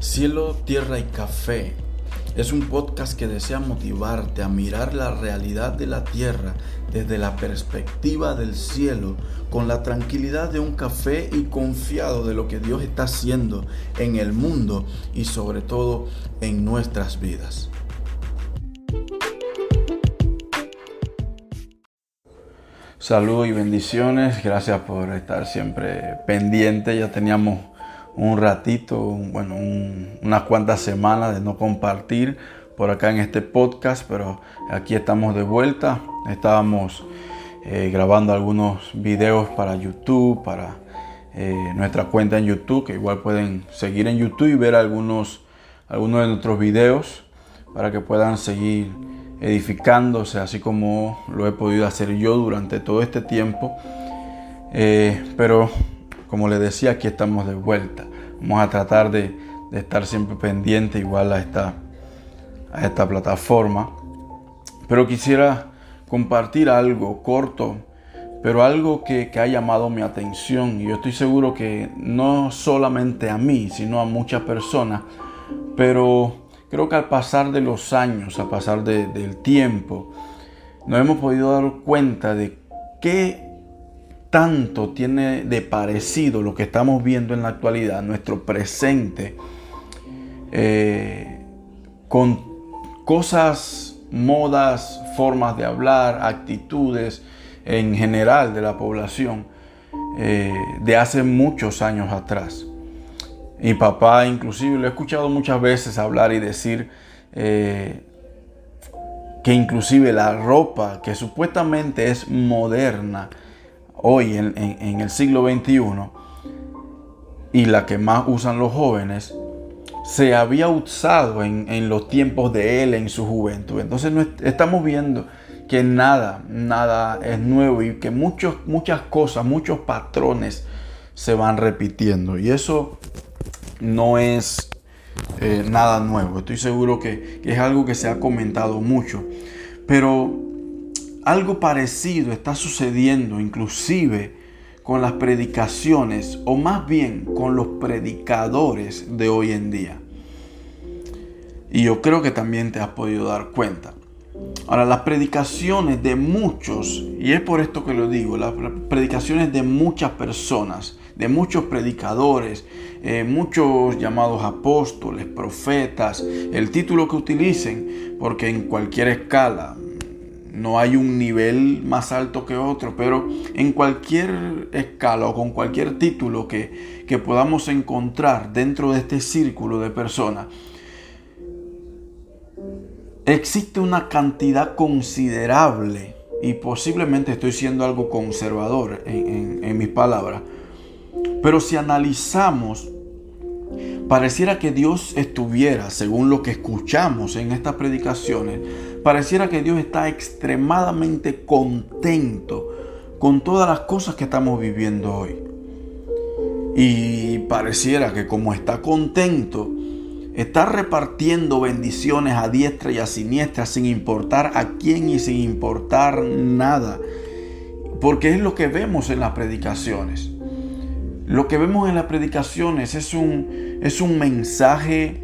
Cielo, Tierra y Café es un podcast que desea motivarte a mirar la realidad de la tierra desde la perspectiva del cielo, con la tranquilidad de un café y confiado de lo que Dios está haciendo en el mundo y sobre todo en nuestras vidas. Saludos y bendiciones, gracias por estar siempre pendiente, ya teníamos un ratito, bueno, unas cuantas semanas de no compartir por acá en este podcast, pero aquí estamos de vuelta. Estábamos eh, grabando algunos videos para YouTube, para eh, nuestra cuenta en YouTube, que igual pueden seguir en YouTube y ver algunos, algunos de nuestros videos para que puedan seguir edificándose, así como lo he podido hacer yo durante todo este tiempo. Eh, pero como les decía, aquí estamos de vuelta. Vamos a tratar de, estar siempre pendiente igual a esta, a esta plataforma. Pero quisiera compartir algo corto, pero algo que, ha llamado mi atención. Y yo estoy seguro que no solamente a mí, sino a muchas personas. Pero creo que al pasar de los años, a pasar del tiempo, nos hemos podido dar cuenta de qué tanto tiene de parecido lo que estamos viendo en la actualidad, nuestro presente, eh, con cosas, modas, formas de hablar, actitudes en general de la población eh, de hace muchos años atrás. Mi papá inclusive lo he escuchado muchas veces hablar y decir eh, que inclusive la ropa que supuestamente es moderna, hoy en, el siglo XXI y la que más usan los jóvenes, se había usado en, los tiempos de él, en su juventud. Entonces estamos viendo que nada, nada es nuevo y que muchos, muchas cosas, muchos patrones se van repitiendo. Y eso no es eh, nada nuevo. Estoy seguro que es algo que se ha comentado mucho. Pero algo parecido está sucediendo inclusive con las predicaciones o más bien con los predicadores de hoy en día. Y yo creo que también te has podido dar cuenta. Ahora, las predicaciones de muchos, y es por esto que lo digo, las predicaciones de muchas personas, de muchos predicadores, eh, muchos llamados apóstoles, profetas, el título que utilicen, porque en cualquier escala, no hay un nivel más alto que otro, pero en cualquier escala o con cualquier título que, que podamos encontrar dentro de este círculo de personas, existe una cantidad considerable, y posiblemente estoy siendo algo conservador en, en mis palabras, pero si analizamos Pareciera que Dios estuviera, según lo que escuchamos en estas predicaciones, pareciera que Dios está extremadamente contento con todas las cosas que estamos viviendo hoy. Y pareciera que como está contento, está repartiendo bendiciones a diestra y a siniestra sin importar a quién y sin importar nada. Porque es lo que vemos en las predicaciones. Lo que vemos en las predicaciones es un, es un mensaje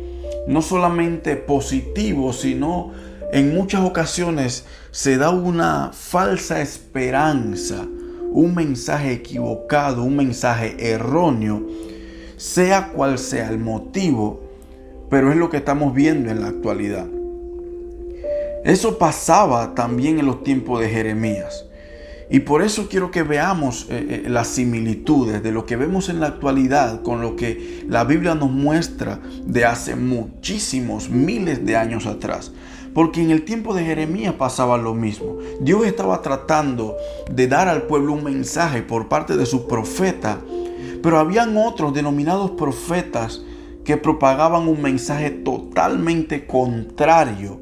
no solamente positivo, sino en muchas ocasiones se da una falsa esperanza, un mensaje equivocado, un mensaje erróneo, sea cual sea el motivo, pero es lo que estamos viendo en la actualidad. Eso pasaba también en los tiempos de Jeremías. Y por eso quiero que veamos eh, eh, las similitudes de lo que vemos en la actualidad con lo que la Biblia nos muestra de hace muchísimos miles de años atrás. Porque en el tiempo de Jeremías pasaba lo mismo. Dios estaba tratando de dar al pueblo un mensaje por parte de su profeta, pero habían otros denominados profetas que propagaban un mensaje totalmente contrario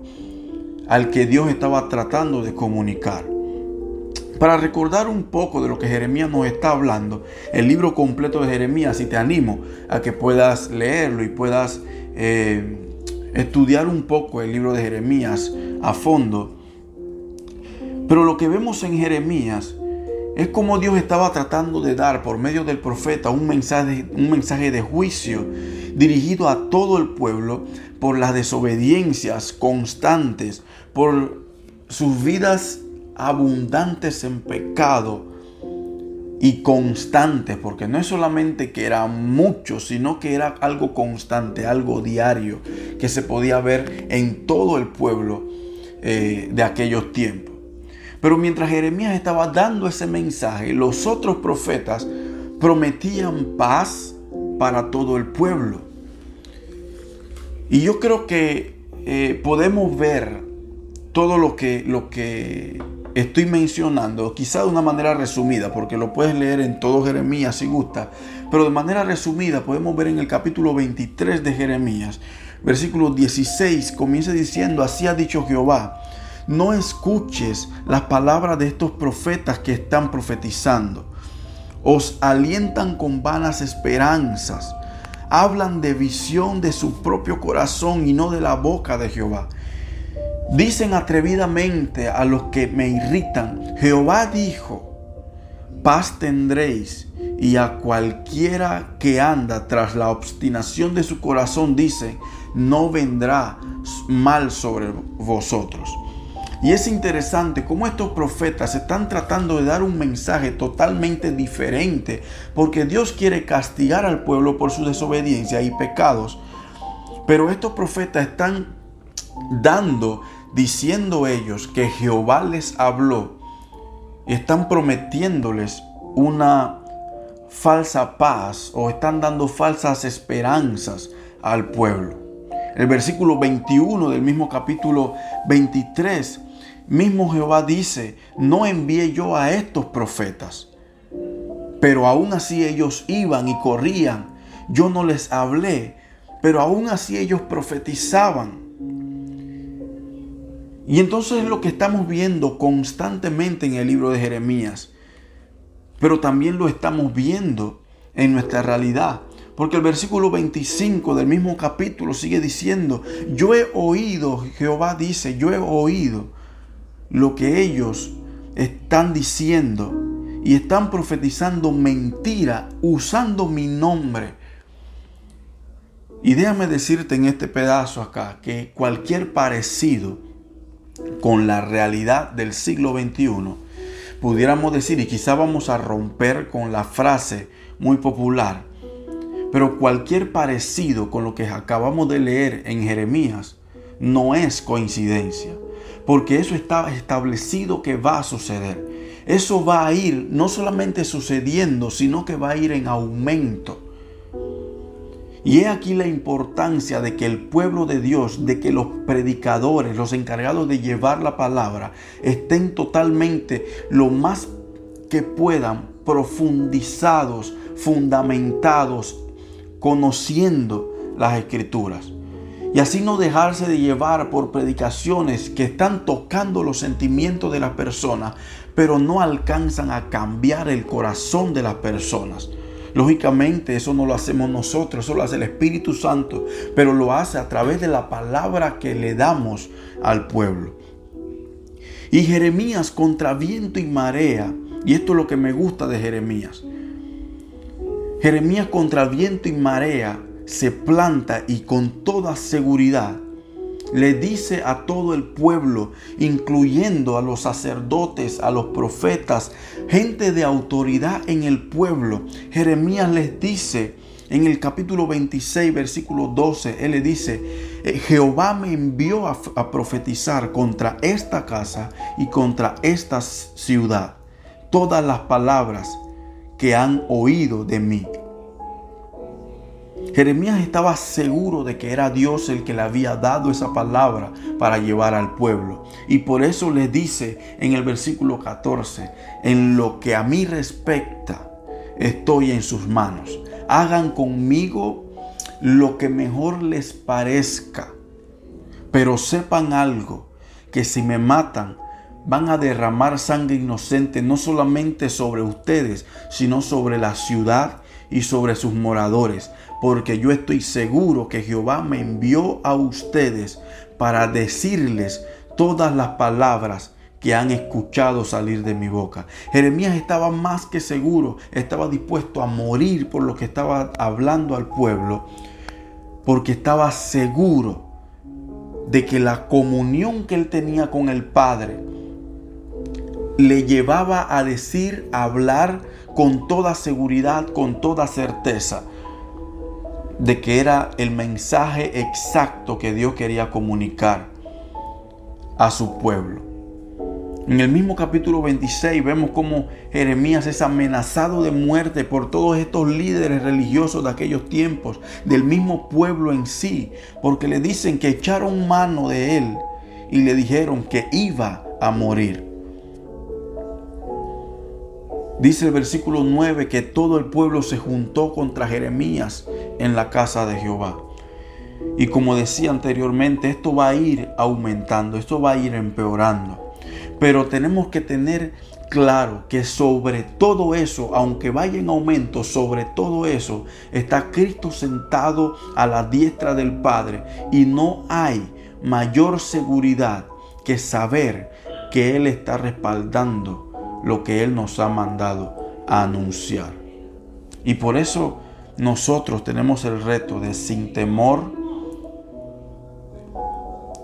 al que Dios estaba tratando de comunicar. Para recordar un poco de lo que Jeremías nos está hablando, el libro completo de Jeremías, y te animo a que puedas leerlo y puedas eh, estudiar un poco el libro de Jeremías a fondo. Pero lo que vemos en Jeremías Es como Dios estaba tratando de dar por medio del profeta un mensaje, un mensaje de juicio dirigido a todo el pueblo por las desobediencias constantes, por sus vidas abundantes en pecado y constantes, porque no es solamente que era mucho, sino que era algo constante, algo diario, que se podía ver en todo el pueblo eh, de aquellos tiempos. Pero mientras Jeremías estaba dando ese mensaje, los otros profetas prometían paz para todo el pueblo. Y yo creo que eh, podemos ver todo lo que, lo que estoy mencionando, quizá de una manera resumida, porque lo puedes leer en todo Jeremías si gusta, pero de manera resumida podemos ver en el capítulo 23 de Jeremías, versículo 16, comienza diciendo, así ha dicho Jehová, no escuches las palabras de estos profetas que están profetizando. Os alientan con vanas esperanzas. Hablan de visión de su propio corazón y no de la boca de Jehová. Dicen atrevidamente a los que me irritan, Jehová dijo, paz tendréis. Y a cualquiera que anda tras la obstinación de su corazón dice, no vendrá mal sobre vosotros. Y es interesante cómo estos profetas están tratando de dar un mensaje totalmente diferente, porque Dios quiere castigar al pueblo por su desobediencia y pecados. Pero estos profetas están dando, diciendo ellos que Jehová les habló y están prometiéndoles una falsa paz o están dando falsas esperanzas al pueblo. El versículo 21 del mismo capítulo 23 Mismo Jehová dice, no envié yo a estos profetas. Pero aún así ellos iban y corrían. Yo no les hablé, pero aún así ellos profetizaban. Y entonces es lo que estamos viendo constantemente en el libro de Jeremías. Pero también lo estamos viendo en nuestra realidad. Porque el versículo 25 del mismo capítulo sigue diciendo, yo he oído, Jehová dice, yo he oído lo que ellos están diciendo y están profetizando mentira usando mi nombre. Y déjame decirte en este pedazo acá que cualquier parecido con la realidad del siglo XXI, pudiéramos decir, y quizá vamos a romper con la frase muy popular, pero cualquier parecido con lo que acabamos de leer en Jeremías no es coincidencia porque eso está establecido que va a suceder. Eso va a ir no solamente sucediendo, sino que va a ir en aumento. Y he aquí la importancia de que el pueblo de Dios, de que los predicadores, los encargados de llevar la palabra, estén totalmente lo más que puedan profundizados, fundamentados, conociendo las escrituras. Y así no dejarse de llevar por predicaciones que están tocando los sentimientos de las personas, pero no alcanzan a cambiar el corazón de las personas. Lógicamente eso no lo hacemos nosotros, eso lo hace el Espíritu Santo, pero lo hace a través de la palabra que le damos al pueblo. Y Jeremías contra viento y marea, y esto es lo que me gusta de Jeremías. Jeremías contra viento y marea se planta y con toda seguridad le dice a todo el pueblo, incluyendo a los sacerdotes, a los profetas, gente de autoridad en el pueblo. Jeremías les dice en el capítulo 26, versículo 12, él le dice, eh, Jehová me envió a, a profetizar contra esta casa y contra esta ciudad todas las palabras que han oído de mí. Jeremías estaba seguro de que era Dios el que le había dado esa palabra para llevar al pueblo. Y por eso le dice en el versículo 14, en lo que a mí respecta, estoy en sus manos. Hagan conmigo lo que mejor les parezca. Pero sepan algo, que si me matan, van a derramar sangre inocente no solamente sobre ustedes, sino sobre la ciudad y sobre sus moradores, porque yo estoy seguro que Jehová me envió a ustedes para decirles todas las palabras que han escuchado salir de mi boca. Jeremías estaba más que seguro, estaba dispuesto a morir por lo que estaba hablando al pueblo, porque estaba seguro de que la comunión que él tenía con el Padre le llevaba a decir, a hablar con toda seguridad, con toda certeza, de que era el mensaje exacto que Dios quería comunicar a su pueblo. En el mismo capítulo 26 vemos cómo Jeremías es amenazado de muerte por todos estos líderes religiosos de aquellos tiempos, del mismo pueblo en sí, porque le dicen que echaron mano de él y le dijeron que iba a morir. Dice el versículo 9 que todo el pueblo se juntó contra Jeremías en la casa de Jehová. Y como decía anteriormente, esto va a ir aumentando, esto va a ir empeorando. Pero tenemos que tener claro que sobre todo eso, aunque vaya en aumento, sobre todo eso está Cristo sentado a la diestra del Padre. Y no hay mayor seguridad que saber que Él está respaldando lo que Él nos ha mandado a anunciar. Y por eso nosotros tenemos el reto de sin temor,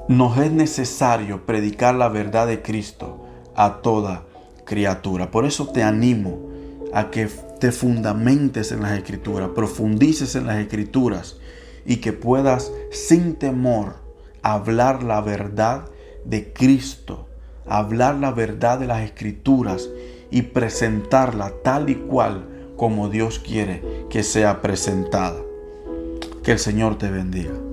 nos es necesario predicar la verdad de Cristo a toda criatura. Por eso te animo a que te fundamentes en las escrituras, profundices en las escrituras y que puedas sin temor hablar la verdad de Cristo hablar la verdad de las escrituras y presentarla tal y cual como Dios quiere que sea presentada. Que el Señor te bendiga.